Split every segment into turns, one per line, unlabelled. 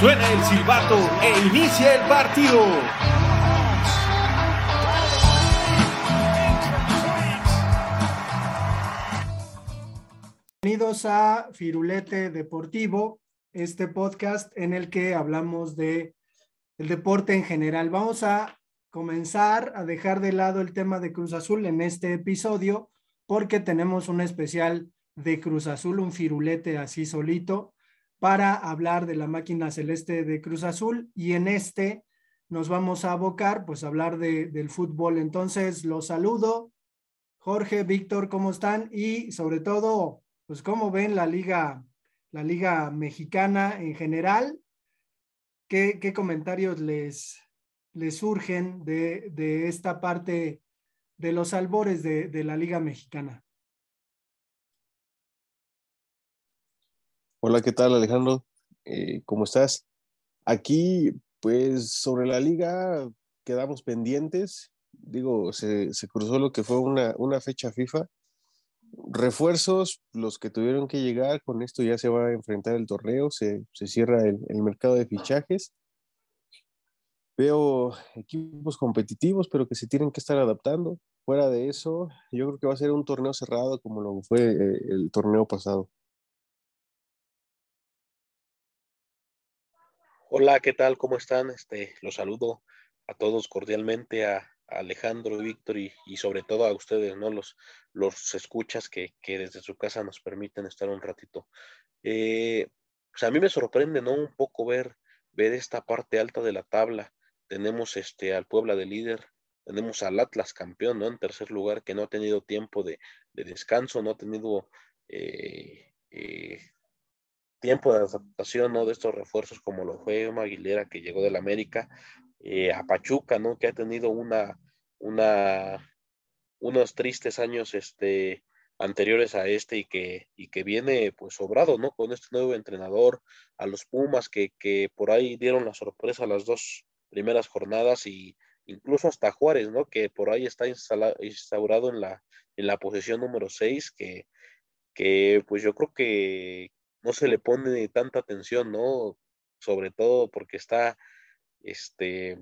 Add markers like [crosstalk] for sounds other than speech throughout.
Suena el silbato e inicia el partido.
Bienvenidos a Firulete Deportivo, este podcast en el que hablamos de el deporte en general. Vamos a comenzar a dejar de lado el tema de Cruz Azul en este episodio porque tenemos un especial de Cruz Azul, un firulete así solito, para hablar de la máquina celeste de Cruz Azul y en este nos vamos a abocar pues a hablar de, del fútbol. Entonces los saludo. Jorge, Víctor, ¿cómo están? Y sobre todo, pues cómo ven la liga, la liga mexicana en general. ¿Qué, qué comentarios les, les surgen de, de, esta parte de los albores de, de la liga mexicana?
Hola, ¿qué tal Alejandro? Eh, ¿Cómo estás? Aquí, pues sobre la liga quedamos pendientes. Digo, se, cruzó lo que fue una, fecha FIFA. Refuerzos, los que tuvieron que llegar, con esto ya se va a enfrentar el torneo, se, se cierra el, el mercado de fichajes. Veo equipos competitivos, pero que se tienen que estar adaptando. Fuera de eso, yo creo que va a ser un torneo cerrado como lo fue eh, el torneo pasado.
Hola, ¿qué tal? ¿Cómo están? Este, los saludo a todos cordialmente, a, Alejandro, Víctor y, y, sobre todo a ustedes, ¿no? Los, los escuchas que, que desde su casa nos permiten estar un ratito. Eh, pues a mí me sorprende, ¿no? Un poco ver, ver esta parte alta de la tabla. Tenemos este, al Puebla de líder, tenemos al Atlas campeón, ¿no? En tercer lugar, que no ha tenido tiempo de, de descanso, no ha tenido eh, eh, tiempo de adaptación, ¿no? De estos refuerzos como lo fue Oma Aguilera que llegó del América, eh, a Pachuca, ¿no? Que ha tenido una, una, unos tristes años, este, anteriores a este y que, y que viene pues sobrado, ¿no? Con este nuevo entrenador, a los Pumas que, que por ahí dieron la sorpresa las dos primeras jornadas y incluso hasta Juárez, ¿no? Que por ahí está instaurado en la, en la posición número 6, que, que pues yo creo que, no se le pone tanta atención, ¿no? Sobre todo porque está, este,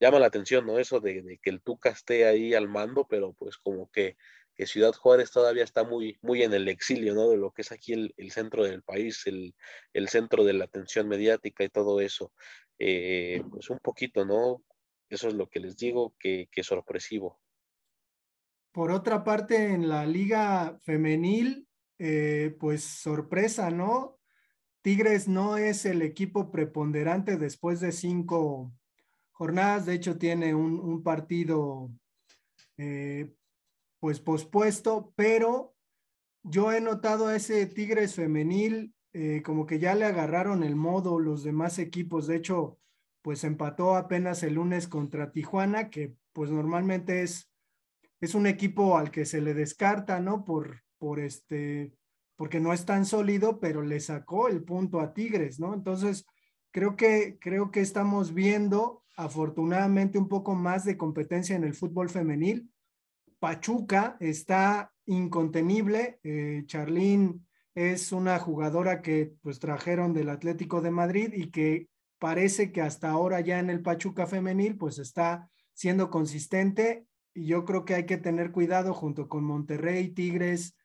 llama la atención, ¿no? Eso de, que el Tuca esté ahí al mando, pero pues como que, que, Ciudad Juárez todavía está muy, muy en el exilio, ¿no? De lo que es aquí el, el centro del país, el, el, centro de la atención mediática y todo eso. Eh, pues un poquito, ¿no? Eso es lo que les digo, que, que sorpresivo.
Por otra parte, en la liga femenil, eh, pues sorpresa, ¿no? Tigres no es el equipo preponderante después de cinco jornadas, de hecho tiene un, un partido eh, pues pospuesto, pero yo he notado a ese Tigres femenil eh, como que ya le agarraron el modo los demás equipos, de hecho pues empató apenas el lunes contra Tijuana, que pues normalmente es, es un equipo al que se le descarta, ¿no? Por, por este, porque no es tan sólido, pero le sacó el punto a Tigres, ¿no? Entonces, creo que, creo que estamos viendo afortunadamente un poco más de competencia en el fútbol femenil. Pachuca está incontenible. Eh, Charlín es una jugadora que pues trajeron del Atlético de Madrid y que parece que hasta ahora ya en el Pachuca femenil pues está siendo consistente y yo creo que hay que tener cuidado junto con Monterrey, Tigres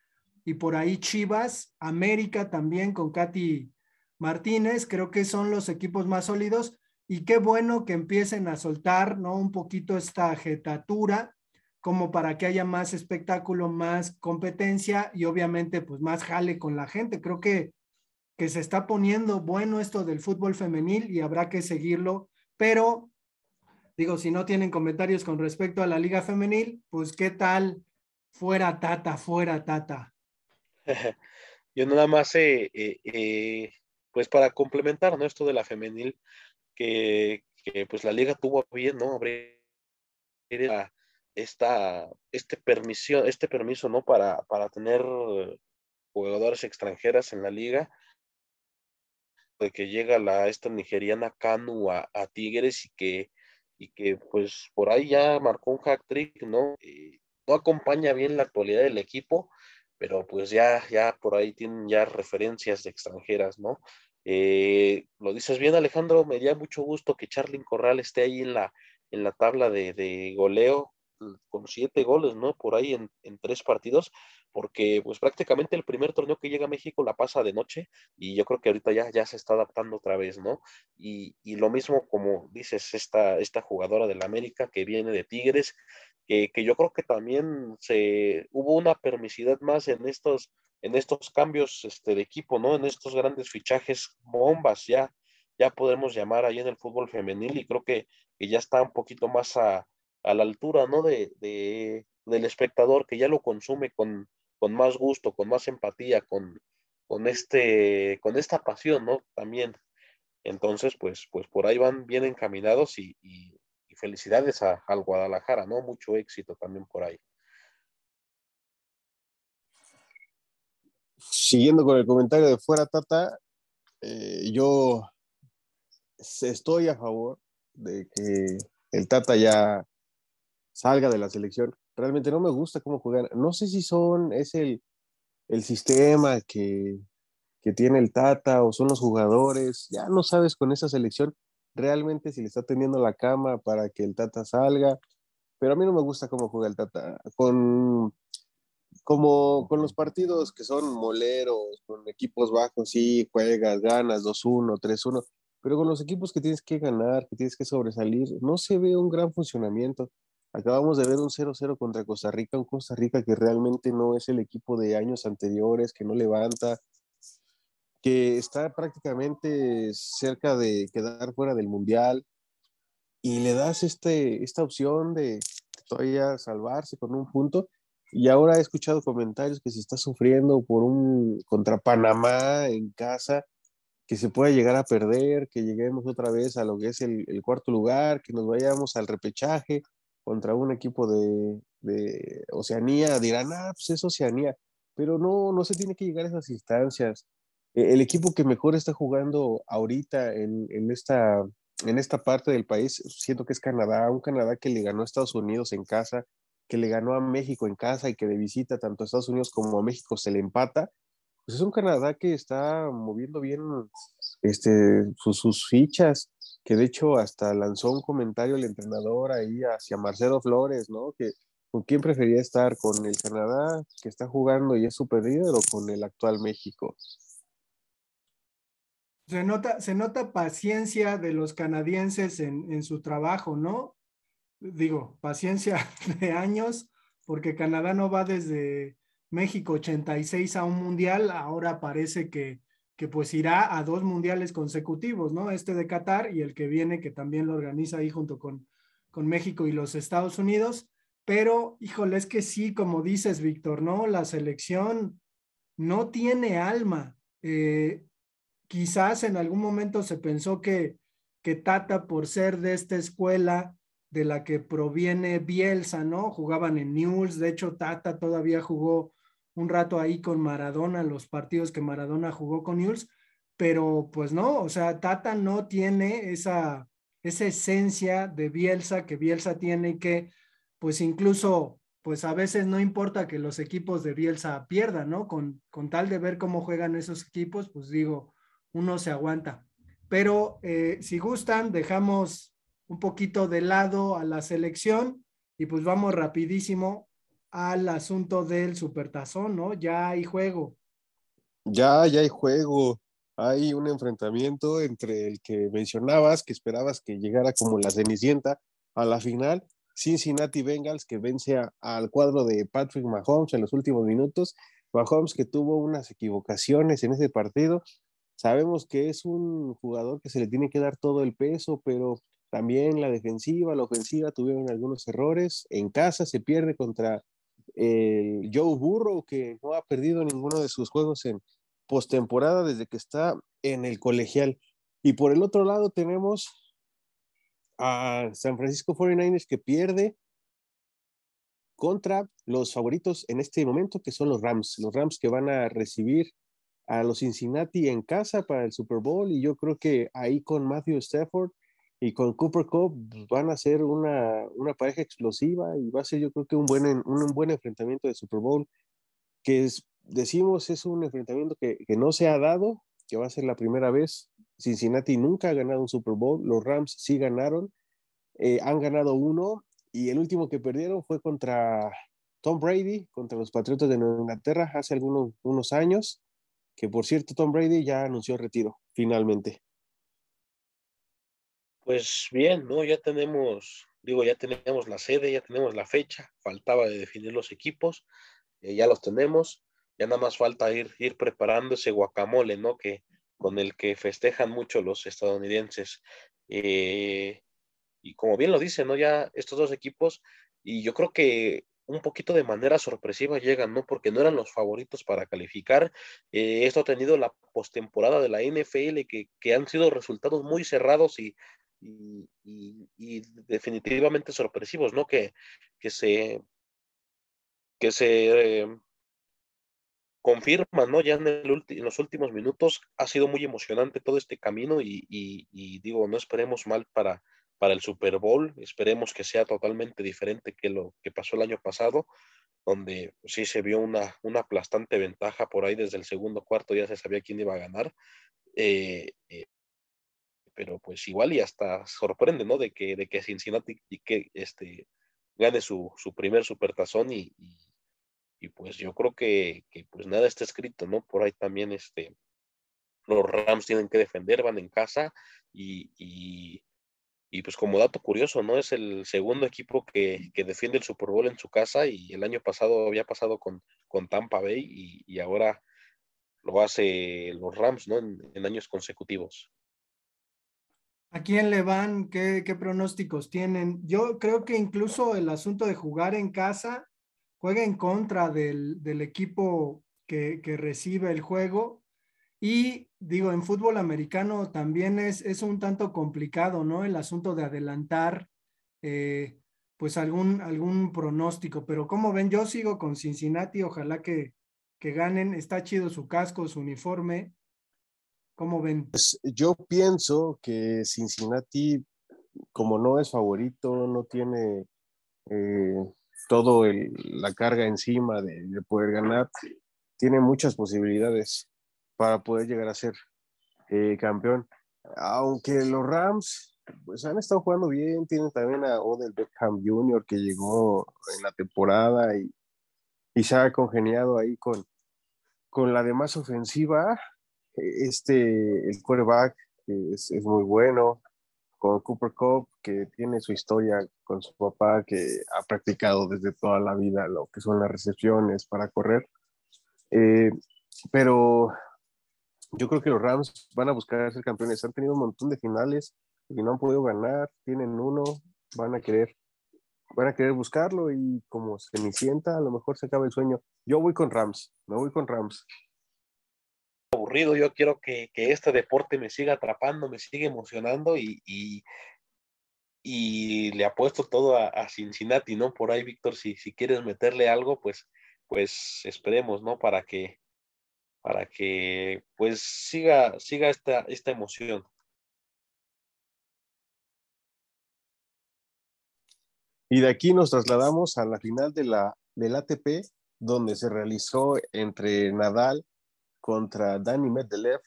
y por ahí Chivas, América también con Katy Martínez, creo que son los equipos más sólidos y qué bueno que empiecen a soltar, ¿no? Un poquito esta jetatura como para que haya más espectáculo, más competencia y obviamente pues más jale con la gente. Creo que, que se está poniendo bueno esto del fútbol femenil y habrá que seguirlo, pero digo, si no tienen comentarios con respecto a la liga femenil, pues qué tal fuera Tata, fuera Tata. [laughs]
Yo nada más eh, eh, eh, pues para complementar, ¿no? Esto de la femenil, que, pues la liga tuvo bien, ¿no? Abrir esta, este, permiso, este permiso, ¿no? Para, para tener jugadores extranjeras en la liga, de que llega la, esta nigeriana Kanu a, Tigres y que, y que pues por ahí ya marcó un hack trick, ¿no? No acompaña bien la actualidad del equipo, pero pues ya, ya por ahí tienen ya referencias de extranjeras, ¿no? Eh, lo dices bien, Alejandro, me da mucho gusto que Charly Corral esté ahí en la, en la tabla de, de goleo con siete goles, ¿no? Por ahí en, en, tres partidos, porque pues prácticamente el primer torneo que llega a México la pasa de noche y yo creo que ahorita ya, ya se está adaptando otra vez, ¿no? Y, y lo mismo como dices, esta, esta jugadora del América que viene de Tigres, que, que, yo creo que también se hubo una permisidad más en estos, en estos cambios este, de equipo, ¿no? En estos grandes fichajes bombas, ya, ya podemos llamar ahí en el fútbol femenil y creo que, que ya está un poquito más a, a la altura, ¿no? De, de, del espectador que ya lo consume con, con más gusto, con más empatía, con, con, este, con esta pasión, ¿no? También. Entonces, pues, pues por ahí van bien encaminados y, y, felicidades a, al Guadalajara, ¿no? Mucho éxito también por ahí.
Siguiendo con el comentario de fuera, Tata, eh, yo estoy a favor de que el Tata ya salga de la selección. Realmente no me gusta cómo juegan. No sé si son, es el, el sistema que, que tiene el Tata o son los jugadores. Ya no sabes con esa selección realmente si le está teniendo la cama para que el Tata salga. Pero a mí no me gusta cómo juega el Tata. Con, como con los partidos que son moleros, con equipos bajos, sí, juegas, ganas 2-1, 3-1. Pero con los equipos que tienes que ganar, que tienes que sobresalir, no se ve un gran funcionamiento. Acabamos de ver un 0-0 contra Costa Rica, un Costa Rica que realmente no es el equipo de años anteriores, que no levanta, que está prácticamente cerca de quedar fuera del Mundial y le das este, esta opción de todavía salvarse con un punto. Y ahora he escuchado comentarios que se está sufriendo por un contra Panamá en casa, que se pueda llegar a perder, que lleguemos otra vez a lo que es el, cuarto lugar, que nos vayamos al repechaje contra un equipo de, de Oceanía, dirán, ah, pues es Oceanía, pero no, no se tiene que llegar a esas instancias. E, el equipo que mejor está jugando ahorita en, en, esta, en esta parte del país, siento que es Canadá, un Canadá que le ganó a Estados Unidos en casa, que le ganó a México en casa y que de visita tanto a Estados Unidos como a México se le empata, pues es un Canadá que está moviendo bien este, sus, fichas que de hecho hasta lanzó un comentario el entrenador ahí hacia Marcelo Flores, ¿no? Que con quién prefería estar, con el Canadá que está jugando y es super líder o con el actual México.
Se nota, se nota paciencia de los canadienses en, en su trabajo, ¿no? Digo, paciencia [laughs] de años, porque Canadá no va desde México 86 a un mundial, ahora parece que que pues irá a dos mundiales consecutivos, ¿no? Este de Qatar y el que viene, que también lo organiza ahí junto con, con México y los Estados Unidos. Pero, híjole, es que sí, como dices, Víctor, ¿no? La selección no tiene alma. Eh, quizás en algún momento se pensó que, que Tata, por ser de esta escuela de la que proviene Bielsa, ¿no? Jugaban en News, de hecho Tata todavía jugó un rato ahí con Maradona, los partidos que Maradona jugó con Newell's, pero pues no, o sea, Tata no tiene esa, esa esencia de Bielsa que Bielsa tiene y que pues incluso pues a veces no importa que los equipos de Bielsa pierdan, ¿no? Con, con tal de ver cómo juegan esos equipos, pues digo, uno se aguanta. Pero eh, si gustan, dejamos un poquito de lado a la selección y pues vamos rapidísimo al asunto del supertazón, ¿no? Ya hay juego.
Ya, ya hay juego. Hay un enfrentamiento entre el que mencionabas, que esperabas que llegara como la Cenicienta a la final, Cincinnati Bengals, que vence al cuadro de Patrick Mahomes en los últimos minutos. Mahomes que tuvo unas equivocaciones en ese partido. Sabemos que es un jugador que se le tiene que dar todo el peso, pero también la defensiva, la ofensiva tuvieron algunos errores. En casa se pierde contra Joe Burrow, que no ha perdido ninguno de sus juegos en, postemporada desde que está en el colegial. Y por el otro lado tenemos a San Francisco 49ers que pierde contra los favoritos en este momento, que son los Rams. Los Rams que van a recibir a los Cincinnati en casa para el Super Bowl. Y yo creo que ahí con Matthew Stafford y con Cooper Cup pues, van a ser una, una, pareja explosiva y va a ser yo creo que un buen, un, buen enfrentamiento de Super Bowl, que es, decimos es un enfrentamiento que, que no se ha dado, que va a ser la primera vez. Cincinnati nunca ha ganado un Super Bowl, los Rams sí ganaron, eh, han ganado uno y el último que perdieron fue contra Tom Brady, contra los Patriotas de Nueva Inglaterra hace algunos unos años, que por cierto Tom Brady ya anunció retiro finalmente.
Pues bien, ¿no? Ya tenemos, digo, ya tenemos la sede, ya tenemos la fecha, faltaba de definir los equipos, eh, ya los tenemos, ya nada más falta ir, ir preparando ese guacamole, ¿no? Que, con el que festejan mucho los estadounidenses. Eh, y como bien lo dicen, ¿no? Ya estos dos equipos, y yo creo que un poquito de manera sorpresiva llegan, ¿no? Porque no eran los favoritos para calificar. Eh, esto ha tenido la postemporada de la NFL, que, que, han sido resultados muy cerrados y, y, definitivamente sorpresivos, ¿no? Que, que se, que se eh, confirman, ¿no? Ya en, en, los últimos minutos ha sido muy emocionante todo este camino y, digo, no esperemos mal para, para el Super Bowl, esperemos que sea totalmente diferente que lo que pasó el año pasado, donde sí se vio una, una aplastante ventaja por ahí desde el segundo cuarto, ya se sabía quién iba a ganar. Eh, eh, pero pues igual y hasta sorprende, ¿no? De que, de que Cincinnati y que este, gane su, su primer supertazón y, y, y, pues yo creo que, que, pues nada está escrito, ¿no? Por ahí también este, los Rams tienen que defender, van en casa y, y, y pues como dato curioso, ¿no? Es el segundo equipo que, que, defiende el Super Bowl en su casa y el año pasado había pasado con, con Tampa Bay y, ahora lo hace los Rams, ¿no? En, en años consecutivos.
¿A quién le van? ¿Qué, pronósticos tienen? Yo creo que incluso el asunto de jugar en casa juega en contra del, equipo que, recibe el juego. Y digo, en fútbol americano también es, es un tanto complicado, ¿no? El asunto de adelantar, eh, pues algún, algún pronóstico. Pero como ven, yo sigo con Cincinnati, ojalá que, que ganen. Está chido su casco, su uniforme. ¿Cómo ven?
Pues yo pienso que Cincinnati, como no es favorito, no tiene eh, todo la carga encima de, poder ganar, tiene muchas posibilidades para poder llegar a ser eh, campeón. Aunque los Rams pues han estado jugando bien, tienen también a Odell Beckham Jr. que llegó en la temporada y, y se ha congeniado ahí con, con la demás ofensiva, este, el quarterback es, es muy bueno, con Cooper Cup, que tiene su historia con su papá, que ha practicado desde toda la vida lo que son las recepciones para correr. Eh, pero yo creo que los Rams van a buscar ser campeones. Han tenido un montón de finales y no han podido ganar. Tienen uno, van a querer, van a querer buscarlo y como se sienta a lo mejor se acaba el sueño. Yo voy con Rams, me voy con Rams
aburrido, yo quiero que, este deporte me siga atrapando, me siga emocionando y, y, y le apuesto todo a, a, Cincinnati, ¿no? Por ahí, Víctor, si, si quieres meterle algo, pues, pues esperemos, ¿no? Para que, para que pues siga, siga esta, esta emoción.
Y de aquí nos trasladamos a la final de la, del ATP, donde se realizó entre Nadal contra Dani Medvedev.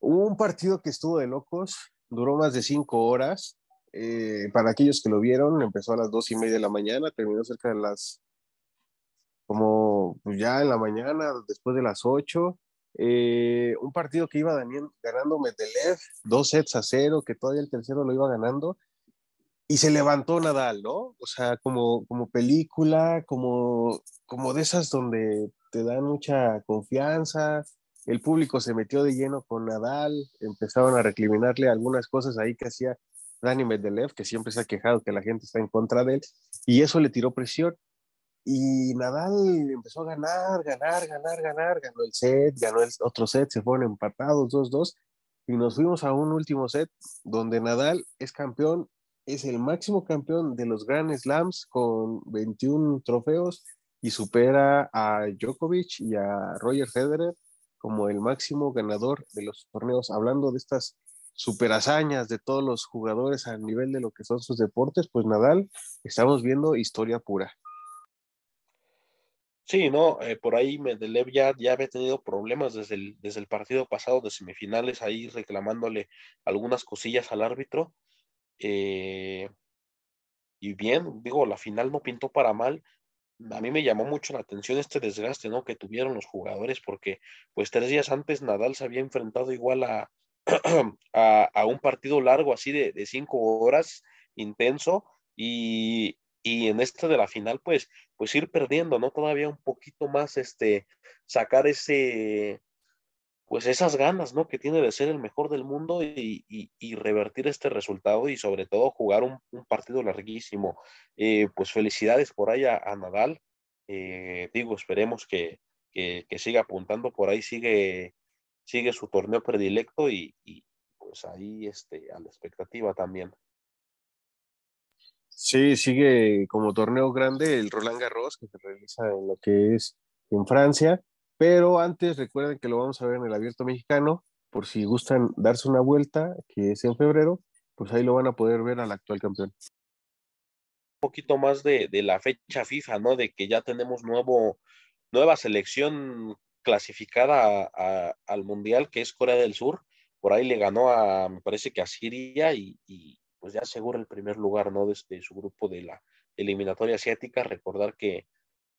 un partido que estuvo de locos, duró más de cinco horas. Eh, para aquellos que lo vieron, empezó a las dos y media de la mañana, terminó cerca de las, como pues, ya en la mañana, después de las ocho. Eh, un partido que iba ganando Medvedev, dos sets a cero, que todavía el tercero lo iba ganando, y se levantó Nadal, ¿no? O sea, como, como película, como, como de esas donde te dan mucha confianza. El público se metió de lleno con Nadal, empezaron a recriminarle algunas cosas ahí que hacía Dani Medvedev, que siempre se ha quejado que la gente está en contra de él, y eso le tiró presión. Y Nadal empezó a ganar, ganar, ganar, ganar, ganó el set, ganó el otro set, se fueron empatados 2-2 y nos fuimos a un último set donde Nadal es campeón, es el máximo campeón de los Grand Slams con 21 trofeos y supera a Djokovic y a Roger Federer como el máximo ganador de los torneos. Hablando de estas super hazañas de todos los jugadores a nivel de lo que son sus deportes, pues Nadal, estamos viendo historia pura.
Sí, no, eh, por ahí Medelev ya, ya había tenido problemas desde el, desde el partido pasado de semifinales, ahí reclamándole algunas cosillas al árbitro. Eh, y bien, digo, la final no pintó para mal. A mí me llamó mucho la atención este desgaste, ¿no? Que tuvieron los jugadores, porque pues tres días antes Nadal se había enfrentado igual a, [clears throat] a, un partido largo, así de, de cinco horas, intenso, y, y en este de la final, pues, pues ir perdiendo, ¿no? Todavía un poquito más, este, sacar ese, pues esas ganas, ¿no? Que tiene de ser el mejor del mundo y, y, revertir este resultado y sobre todo jugar un, partido larguísimo. Eh, pues felicidades por ahí a, Nadal. Eh, digo, esperemos que, que, siga apuntando por ahí, sigue, sigue su torneo predilecto y, y pues ahí este, a la expectativa también.
Sí, sigue como torneo grande el Roland Garros que se realiza en lo que es en Francia, pero antes recuerden que lo vamos a ver en el Abierto Mexicano, por si gustan darse una vuelta, que es en febrero, pues ahí lo van a poder ver al actual campeón.
Un poquito más de, la fecha FIFA, ¿no? De que ya tenemos nuevo, nueva selección clasificada al Mundial, que es Corea del Sur. Por ahí le ganó a, me parece que a Siria y pues ya asegura el primer lugar, ¿no? Desde su grupo de la eliminatoria asiática. Recordar que,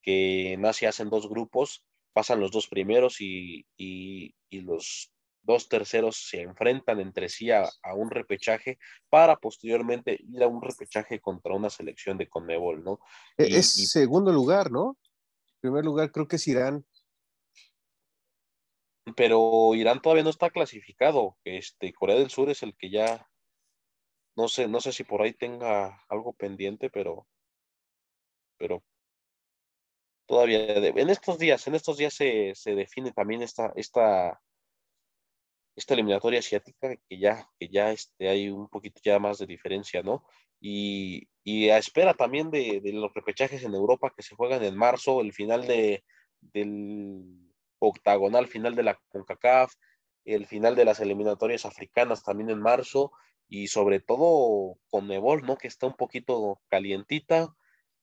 que en Asia hacen dos grupos, pasan los dos primeros y, y, los dos terceros se enfrentan entre sí a, un repechaje para posteriormente ir a un repechaje contra una selección de Conmebol, ¿no?
E, es segundo lugar, ¿no? Primer lugar creo que es Irán.
Pero Irán todavía no está clasificado. Este, Corea del Sur es el que ya no sé, no sé si por ahí tenga algo pendiente, pero, pero todavía en estos días, en estos días se, define también esta, esta, esta eliminatoria asiática que ya, que ya este, hay un poquito ya más de diferencia, ¿no? Y, y a espera también de, los repechajes en Europa que se juegan en marzo, el final de, del octagonal final de la CONCACAF, el final de las eliminatorias africanas también en marzo, y sobre todo con Nebol, ¿no? Que está un poquito calientita,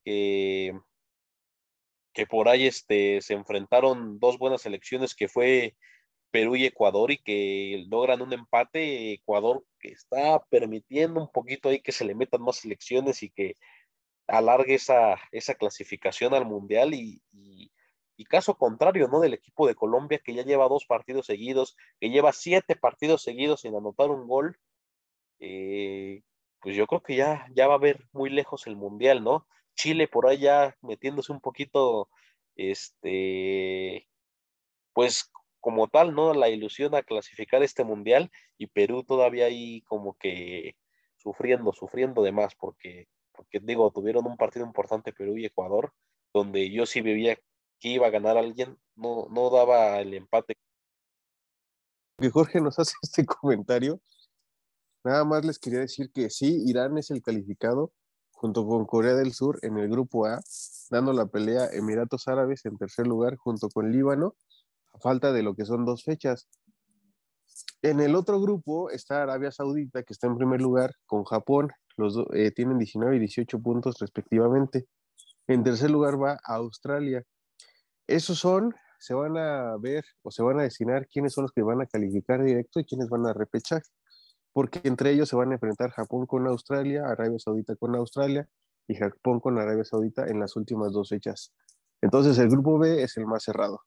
que, que por ahí este, se enfrentaron dos buenas elecciones que fue Perú y Ecuador y que logran un empate. Ecuador que está permitiendo un poquito ahí que se le metan más elecciones y que alargue esa, esa clasificación al Mundial y, y, caso contrario, ¿no? Del equipo de Colombia que ya lleva dos partidos seguidos, que lleva siete partidos seguidos sin anotar un gol eh, pues yo creo que ya, ya va a ver muy lejos el Mundial, ¿no? Chile por allá metiéndose un poquito, este, pues como tal, ¿no? La ilusión a clasificar este Mundial y Perú todavía ahí como que sufriendo, sufriendo de más, porque, porque digo, tuvieron un partido importante Perú y Ecuador, donde yo sí veía que iba a ganar alguien, no, no daba el empate.
Que Jorge nos hace este comentario, Nada más les quería decir que sí, Irán es el calificado junto con Corea del Sur en el grupo A, dando la pelea Emiratos Árabes en tercer lugar junto con Líbano, a falta de lo que son dos fechas. En el otro grupo está Arabia Saudita, que está en primer lugar con Japón, los eh, tienen 19 y 18 puntos respectivamente. En tercer lugar va Australia. Esos son, se van a ver o se van a destinar quiénes son los que van a calificar directo y quiénes van a repechar porque entre ellos se van a enfrentar Japón con Australia, Arabia Saudita con Australia y Japón con Arabia Saudita en las últimas dos fechas. Entonces el grupo B es el más cerrado.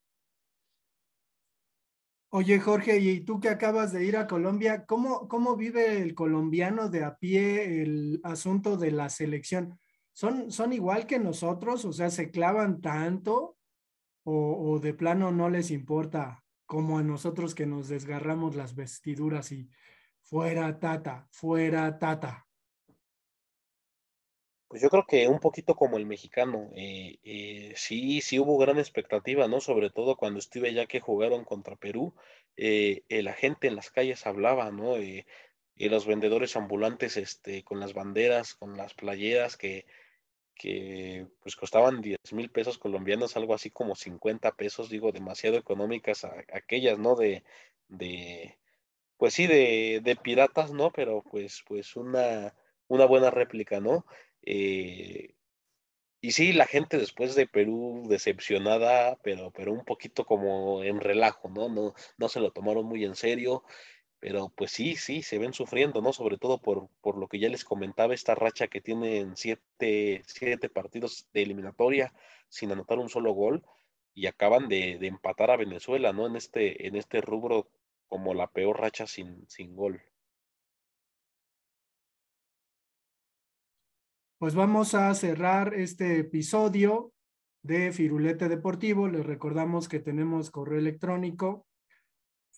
Oye, Jorge, y tú que acabas de ir a Colombia, ¿cómo, cómo vive el colombiano de a pie el asunto de la selección? ¿Son, son igual que nosotros? O sea, ¿se clavan tanto o, o de plano no les importa como a nosotros que nos desgarramos las vestiduras y, Fuera Tata, fuera Tata.
Pues yo creo que un poquito como el mexicano, eh, eh, sí, sí hubo gran expectativa, ¿no? Sobre todo cuando estuve ya que jugaron contra Perú, eh, la gente en las calles hablaba, ¿no? y los vendedores ambulantes, este, con las banderas, con las playeras que, que pues costaban 10 mil pesos colombianos, algo así como 50 pesos, digo, demasiado económicas aquellas, ¿no? De, de, pues sí, de, de piratas, ¿no? Pero pues, pues una, una buena réplica, ¿no? Eh, y sí, la gente después de Perú decepcionada, pero, pero un poquito como en relajo, ¿no? No, no se lo tomaron muy en serio, pero pues sí, sí, se ven sufriendo, ¿no? Sobre todo por, por lo que ya les comentaba, esta racha que tienen siete, siete partidos de eliminatoria sin anotar un solo gol y acaban de, de, empatar a Venezuela, ¿no? En este, en este rubro como la peor racha sin, sin gol.
Pues vamos a cerrar este episodio de Firulete Deportivo. Les recordamos que tenemos correo electrónico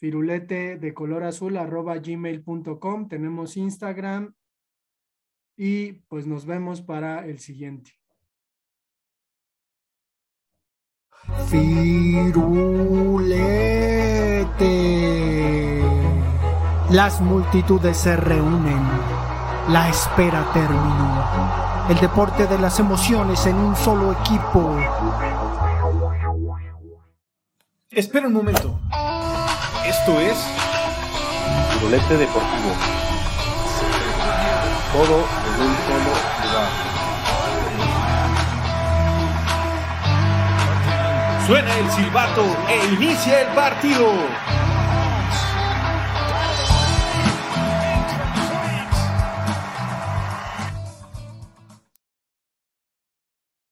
firulete de color azul arroba gmail.com. Tenemos Instagram y pues nos vemos para el siguiente.
Firulete. Las multitudes se reúnen la espera terminó. El deporte de las emociones en un solo equipo.
Espera un momento. Esto es
Rolete Deportivo. Todo en un solo lugar.
Suena el silbato e inicia el partido.